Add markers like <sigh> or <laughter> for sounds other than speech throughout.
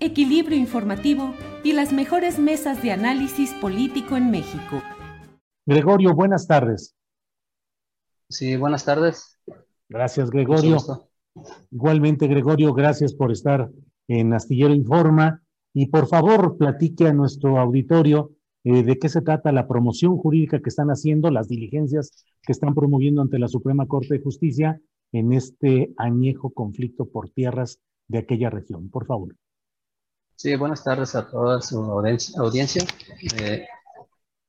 equilibrio informativo y las mejores mesas de análisis político en México. Gregorio, buenas tardes. Sí, buenas tardes. Gracias, Gregorio. Igualmente, Gregorio, gracias por estar en Astillero Informa. Y por favor, platique a nuestro auditorio eh, de qué se trata la promoción jurídica que están haciendo, las diligencias que están promoviendo ante la Suprema Corte de Justicia en este añejo conflicto por tierras de aquella región. Por favor. Sí, buenas tardes a toda su audiencia. Eh,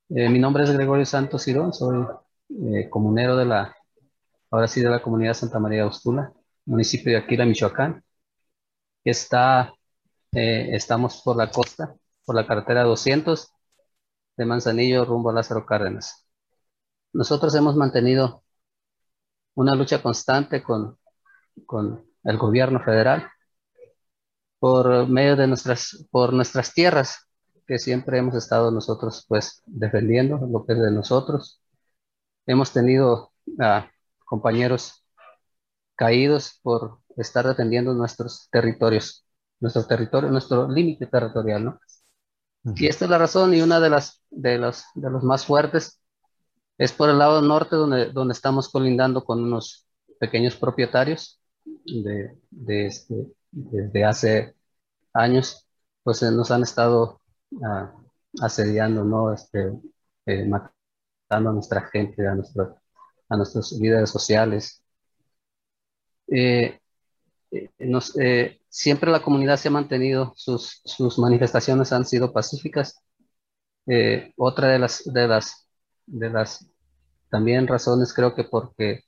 eh, mi nombre es Gregorio Santos Cirón, soy eh, comunero de la, ahora sí, de la comunidad Santa María Ostula, municipio de Aquila, Michoacán. Está, estamos por la costa, por la carretera 200 de Manzanillo rumbo a Lázaro Cárdenas. Nosotros hemos mantenido una lucha constante con, con el gobierno federal por medio de nuestras, por nuestras tierras, que siempre hemos estado nosotros pues defendiendo lo que es de nosotros. Hemos tenido a compañeros caídos por estar defendiendo nuestros territorios, nuestro territorio, nuestro límite territorial, ¿no? Y esta es la razón y una de las de los, de los más fuertes es por el lado norte donde, donde estamos colindando con unos pequeños propietarios de, de este, desde hace años, pues eh, nos han estado ah, asediando, ¿no? Este, eh, matando a nuestra gente, a, nuestro, a nuestros líderes sociales. Eh, nos, siempre la comunidad se ha mantenido, sus, sus manifestaciones han sido pacíficas. otra de las, de las, de las también razones creo que porque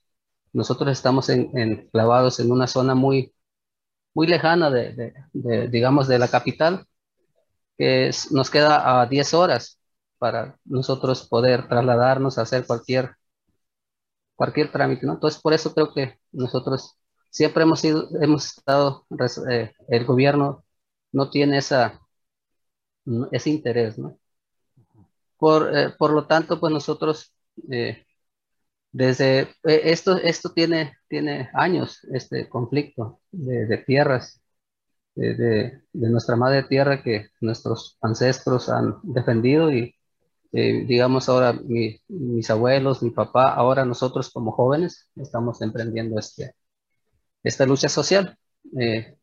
nosotros estamos enclavados en, en una zona muy, muy lejana de, digamos, de la capital, que nos queda a 10 horas para nosotros poder trasladarnos a hacer cualquier, cualquier trámite, ¿no? Entonces, por eso creo que nosotros siempre hemos, sido, hemos estado, eh, el gobierno no tiene esa, ese interés, ¿no? Por, eh, por lo tanto, pues nosotros eh, desde eh, esto, esto tiene, tiene años, este conflicto de, tierras, de, nuestra madre tierra que nuestros ancestros han defendido y eh, digamos ahora mis abuelos, mi papá, ahora nosotros como jóvenes estamos emprendiendo este, esta lucha social. Eh,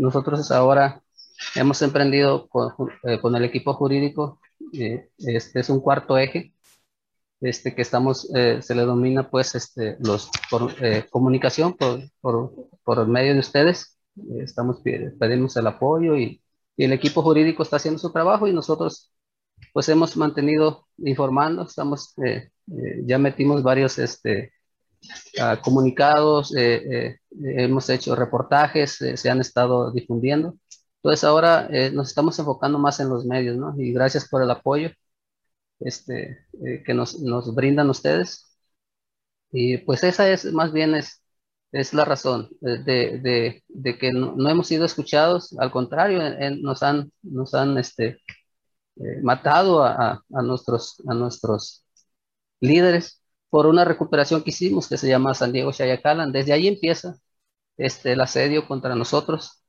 nosotros ahora hemos emprendido con, con el equipo jurídico, este es un cuarto eje este, que estamos, eh, se le domina pues este, los, por eh, comunicación por, por, por, medio de ustedes. Eh, estamos, pedimos el apoyo y, y, el equipo jurídico está haciendo su trabajo y nosotros pues hemos mantenido informando, estamos, ya metimos varios este, uh, comunicados, hemos hecho reportajes, se han estado difundiendo. Entonces ahora nos estamos enfocando más en los medios, ¿no? Y gracias por el apoyo este, eh, que nos, nos, brindan ustedes. Y pues esa es más bien es, es la razón de, de, de que no, no, hemos sido escuchados, al contrario, nos han, nos han este, eh, matado a, a, nuestros, a nuestros líderes por una recuperación que hicimos que se llama San Diego Chayacalan. Desde ahí empieza este, el asedio contra nosotros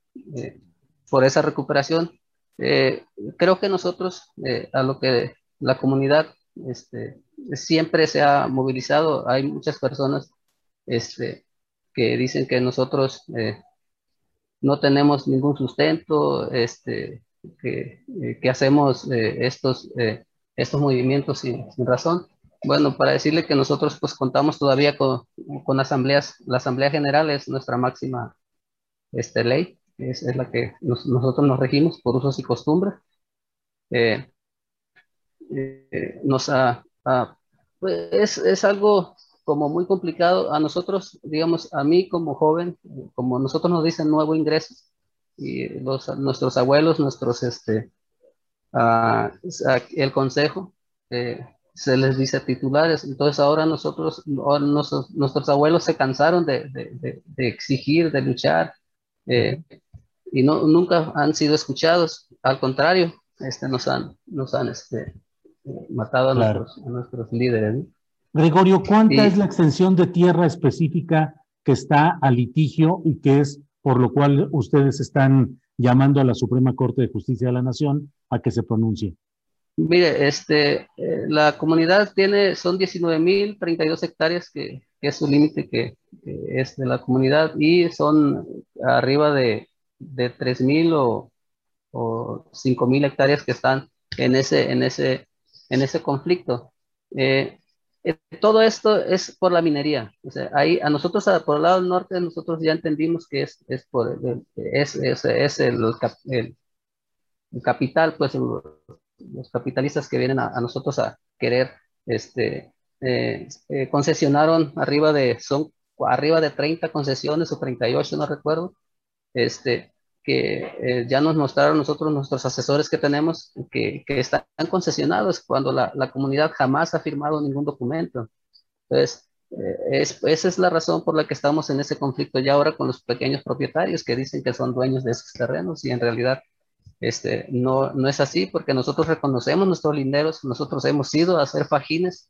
por esa recuperación. creo que nosotros, a lo que la comunidad este, siempre se ha movilizado, hay muchas personas este, que dicen que nosotros no tenemos ningún sustento, este, que, que hacemos estos, estos movimientos sin, sin razón. Bueno, para decirle que nosotros pues contamos todavía con, con asambleas, la Asamblea General es nuestra máxima este, ley, es, la que nosotros nos regimos por usos y costumbres. Eh, eh, nos ha, pues es, algo como muy complicado a nosotros, digamos, a mí como joven, como nosotros nos dicen nuevo ingreso, y los, nuestros abuelos, nuestros, este, uh, el consejo, eh, se les dice titulares. Entonces ahora nosotros, nuestros, abuelos se cansaron de, de, exigir, de luchar, eh, y no, nunca han sido escuchados. Al contrario, este, nos han, nos han este, matado a, nuestros, a nuestros líderes. Gregorio, ¿cuánta es la extensión de tierra específica que está a litigio y que es por lo cual ustedes están llamando a la Suprema Corte de Justicia de la Nación a que se pronuncie? Mire, este, eh, la comunidad tiene, son 19.032 hectáreas que, que, es su límite que, es de la comunidad y son arriba de, de 3.000 o, o 5.000 hectáreas que están en ese, en ese, en ese conflicto. Eh, eh, todo esto es por la minería. O sea, ahí a nosotros, por el lado norte, nosotros ya entendimos que es, es, por, es, es, es el, el, el, capital, pues los capitalistas que vienen a, nosotros a querer, este, eh, eh, concesionaron arriba de, son arriba de 30 concesiones o 38, no recuerdo, este, que eh, ya nos mostraron nosotros, nuestros asesores que tenemos, que, que están concesionados cuando la, la, comunidad jamás ha firmado ningún documento. Entonces, es, esa es la razón por la que estamos en ese conflicto ya ahora con los pequeños propietarios que dicen que son dueños de esos terrenos y en realidad este, no, no es así porque nosotros reconocemos nuestros linderos, nosotros hemos ido a hacer fajines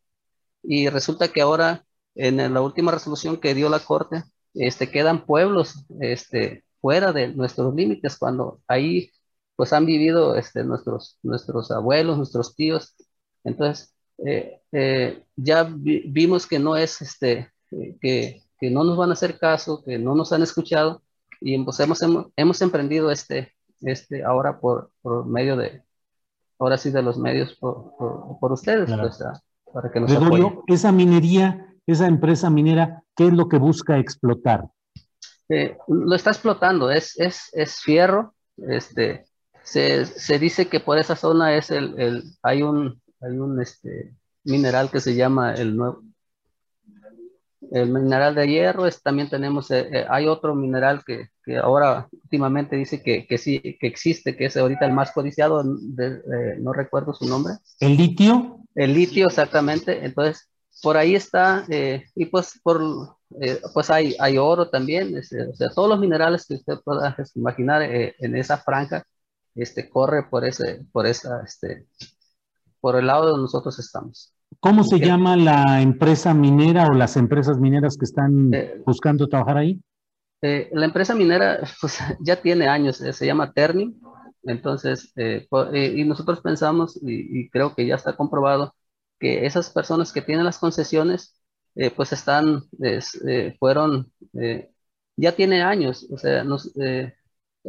y resulta que ahora en la última resolución que dio la Corte, este, quedan pueblos este, fuera de nuestros límites cuando ahí pues han vivido este, nuestros, nuestros abuelos, nuestros tíos. Entonces, eh, eh, ya vimos que no es este, que, que, no nos van a hacer caso, que no nos han escuchado y pues hemos, hemos, hemos emprendido este, este, ahora por, por medio de, ahora sí de los medios por, por, ustedes, pues, para que nos Gregorio, esa minería, esa empresa minera, ¿qué es lo que busca explotar? Eh, lo está explotando, es, es, es fierro, este, se, se, dice que por esa zona es el, el hay un, hay un este, mineral que se llama el nuevo, el mineral de hierro, es, también tenemos, eh, eh, hay otro mineral que, que, ahora últimamente dice que, que, sí, que existe, que es ahorita el más codiciado, eh, no recuerdo su nombre. ¿El litio? El litio, exactamente. Entonces, por ahí está, y pues, por, pues hay, hay oro también, este, o sea, todos los minerales que usted pueda imaginar en esa franja, este, corre por ese, por esa, este, por el lado donde nosotros estamos. ¿Cómo se llama la empresa minera o las empresas mineras que están eh, buscando trabajar ahí? Eh, la empresa minera <laughs> pues, ya tiene años, eh, se llama Terni. Entonces, y nosotros pensamos, y, creo que ya está comprobado, que esas personas que tienen las concesiones, pues están, fueron, ya tiene años. O sea, nos,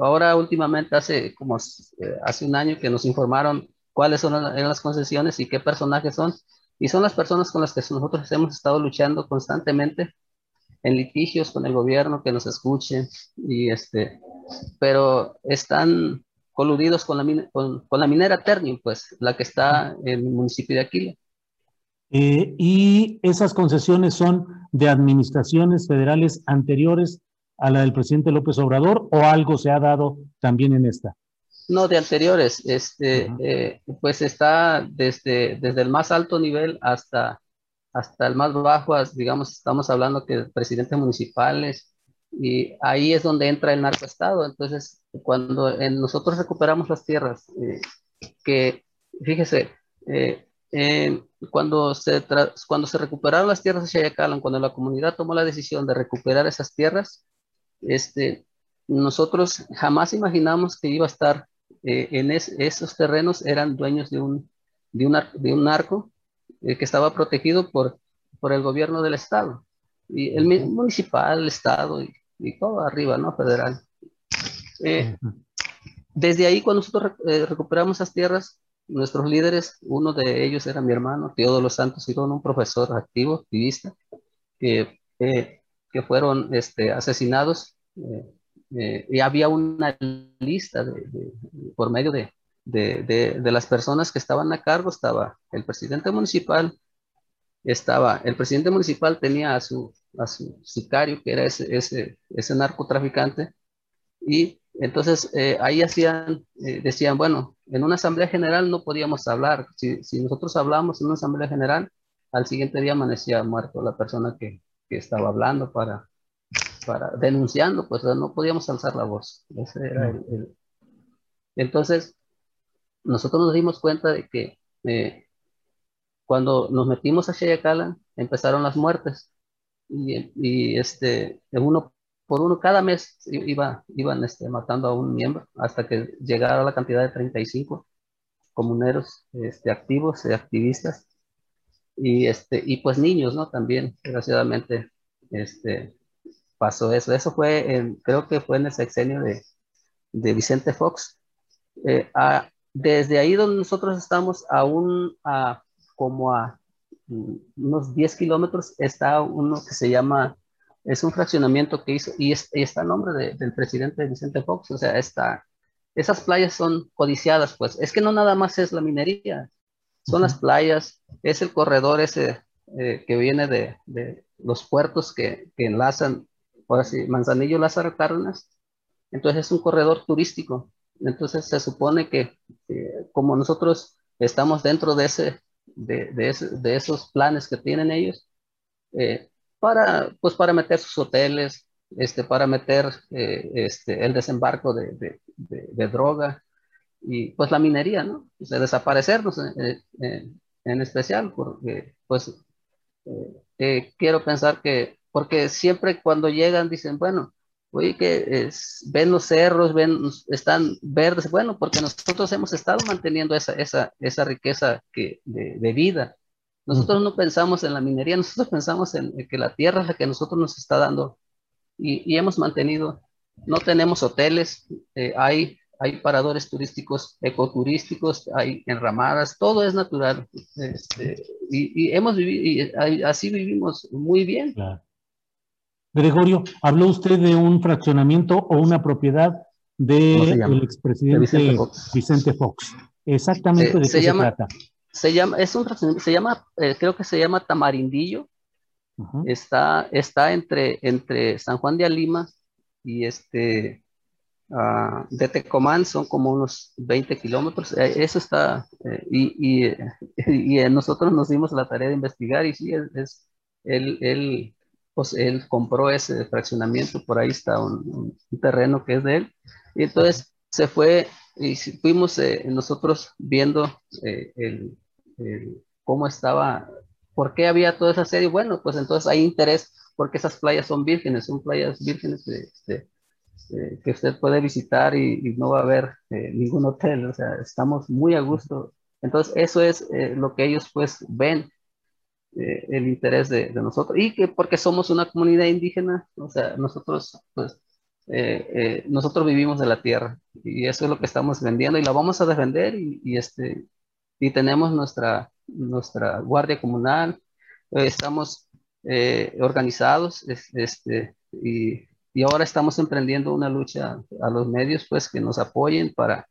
ahora últimamente hace como hace un año que nos informaron cuáles son las concesiones y qué personajes son. Y son las personas con las que nosotros hemos estado luchando constantemente en litigios con el gobierno, que nos escuchen, y este, pero están coludidos con la, con, la minera Ternium, pues, la que está en el municipio de Aquila. Eh, ¿Y esas concesiones son de administraciones federales anteriores a la del presidente López Obrador o algo se ha dado también en esta? No, de anteriores. Este, eh, pues está desde, desde el más alto nivel hasta, hasta el más bajo, digamos, estamos hablando que presidentes municipales, y ahí es donde entra el narcoestado. Entonces, cuando nosotros recuperamos las tierras, eh, que, fíjese, eh, cuando, se cuando se recuperaron las tierras de Chayacalan, cuando la comunidad tomó la decisión de recuperar esas tierras, este, nosotros jamás imaginamos que iba a estar en esos terrenos, eran dueños de un, de un, de un narco que estaba protegido por, por el gobierno del estado, y el municipal, el estado y, y todo arriba, ¿no? Federal. desde ahí, cuando nosotros recuperamos esas tierras, nuestros líderes, uno de ellos era mi hermano, Teodoro Santos Irón, un profesor activo, activista, que, eh, que fueron este, asesinados. Eh, eh, y había una lista de, por medio de, de, las personas que estaban a cargo, estaba el presidente municipal, estaba, el presidente municipal tenía a su, a su sicario, que era ese, ese, ese narcotraficante, y entonces ahí hacían, decían, bueno, en una asamblea general no podíamos hablar. Si, si, nosotros hablamos en una asamblea general, al siguiente día amanecía muerto la persona que, que estaba hablando para, para denunciando, pues no podíamos alzar la voz. Ese era el, Entonces, nosotros nos dimos cuenta de que eh, cuando nos metimos a Chayacala, empezaron las muertes. Y, y este, uno por uno cada mes iba, iban este, matando a un miembro hasta que llegara a la cantidad de 35 comuneros este, activos y activistas y, este, y pues niños, ¿no? También, desgraciadamente, este, pasó eso. Eso fue, en, creo que fue en el sexenio de, de Vicente Fox. Eh, desde ahí donde nosotros estamos, aún a como a mm, unos 10 kilómetros, está uno que se llama es un fraccionamiento que hizo, y, está el nombre del presidente Vicente Fox, o sea, está, esas playas son codiciadas, pues, es que no nada más es la minería, son las playas, es el corredor ese eh, que viene de, de, los puertos que, que enlazan, ahora sí, Manzanillo, Lázaro Cárdenas, entonces es un corredor turístico, entonces se supone que como nosotros estamos dentro de ese, de, de, ese, de esos planes que tienen ellos, eh, para, pues para meter sus hoteles, este, para meter eh, este, el desembarco de, de, de, droga y pues la minería, ¿no? O sea, desaparecernos en, en, en especial, porque pues eh, quiero pensar que, porque siempre cuando llegan dicen, bueno, oye, que es, ven los cerros, ven, están verdes, bueno, porque nosotros hemos estado manteniendo esa, esa, esa riqueza que, de vida nosotros no pensamos en la minería, nosotros pensamos en que la tierra es la que nosotros nos está dando y, hemos mantenido, no tenemos hoteles, eh, hay, hay paradores turísticos, ecoturísticos, hay enramadas, todo es natural. Este, y, hemos vivido, y así vivimos muy bien. Gregorio, habló usted de un fraccionamiento o una propiedad del expresidente Vicente Fox. Exactamente de qué se trata se llama, es un se llama, eh, creo que se llama Tamarindillo. está, está entre, entre San Juan de Alima y este uh, de Tecomán, son como unos 20 kilómetros. Eh, eso está, eh, y, y, <laughs> y, nosotros nos dimos la tarea de investigar y sí, es, él, él, pues, él compró ese fraccionamiento, por ahí está un, un terreno que es de él. Y entonces se fue y fuimos nosotros viendo el, cómo estaba, por qué había toda esa serie. Bueno, pues entonces hay interés porque esas playas son vírgenes, son playas vírgenes este, que usted puede visitar y, no va a haber eh, ningún hotel, o sea, estamos muy a gusto. Entonces, eso es eh, lo que ellos pues ven, eh, el interés de, de, nosotros, y que porque somos una comunidad indígena, o sea, nosotros pues nosotros vivimos de la tierra y eso es lo que estamos vendiendo y la vamos a defender y, y este y tenemos nuestra, nuestra guardia comunal, eh, estamos eh, organizados este, y, y, ahora estamos emprendiendo una lucha a los medios pues que nos apoyen para,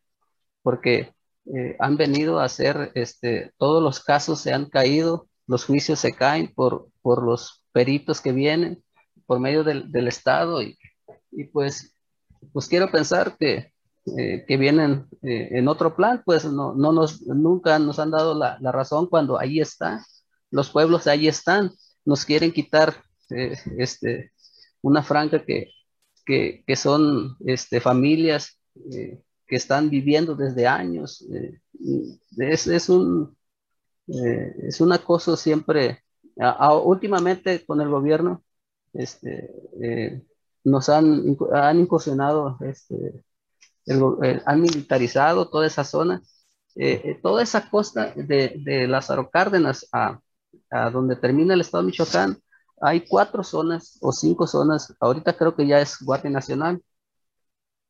porque eh, han venido a hacer, este, todos los casos se han caído, los juicios se caen por, por los peritos que vienen por medio del, del Estado y, y pues, pues quiero pensar que eh, que vienen eh, en otro plan, pues no, no nos, nunca nos han dado la, la, razón cuando ahí está, los pueblos ahí están, nos quieren quitar eh, este, una franja que, que, que son este, familias que están viviendo desde años. es, es, un, es un acoso siempre, últimamente con el gobierno, este, nos han, han incursionado, este, han militarizado toda esa zona, toda esa costa de, de Lázaro Cárdenas a, a donde termina el estado de Michoacán, hay cuatro zonas o cinco zonas, ahorita creo que ya es Guardia Nacional,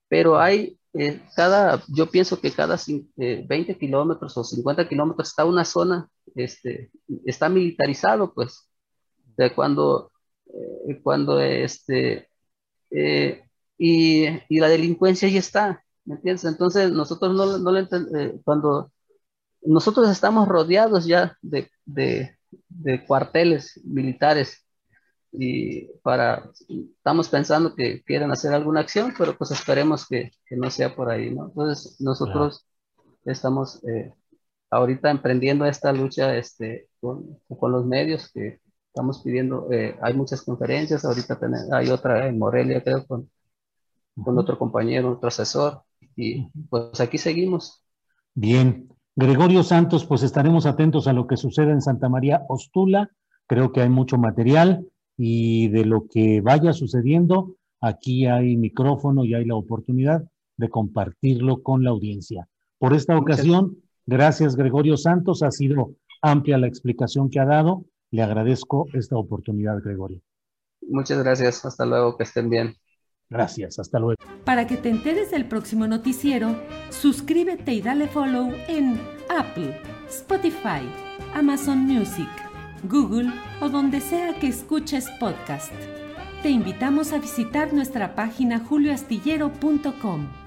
pero hay eh, cada, yo pienso que cada 20 eh, kilómetros o 50 kilómetros está una zona, este, está militarizado, pues, de cuando, eh, cuando este, y, y, la delincuencia ya está, ¿me entiendes? Entonces nosotros no, no le cuando nosotros estamos rodeados ya de, de, de cuarteles militares y para, estamos pensando que quieren hacer alguna acción, pero pues esperemos que, que no sea por ahí, ¿no? Entonces nosotros estamos eh, ahorita emprendiendo esta lucha este, con, con, los medios que estamos pidiendo, eh, hay muchas conferencias, ahorita hay otra en Morelia, creo, con, con otro compañero, otro asesor, y pues aquí seguimos. Bien, Gregorio Santos, pues estaremos atentos a lo que suceda en Santa María Ostula, creo que hay mucho material y de lo que vaya sucediendo, aquí hay micrófono y hay la oportunidad de compartirlo con la audiencia. Por esta ocasión, gracias Gregorio Santos, ha sido amplia la explicación que ha dado. Le agradezco esta oportunidad, Gregorio. Muchas gracias, hasta luego, que estén bien. Gracias, hasta luego. Para que te enteres del próximo noticiero, suscríbete y dale follow en Apple, Spotify, Amazon Music Google o donde sea que escuches podcast. Te invitamos a visitar nuestra página julioastillero.com.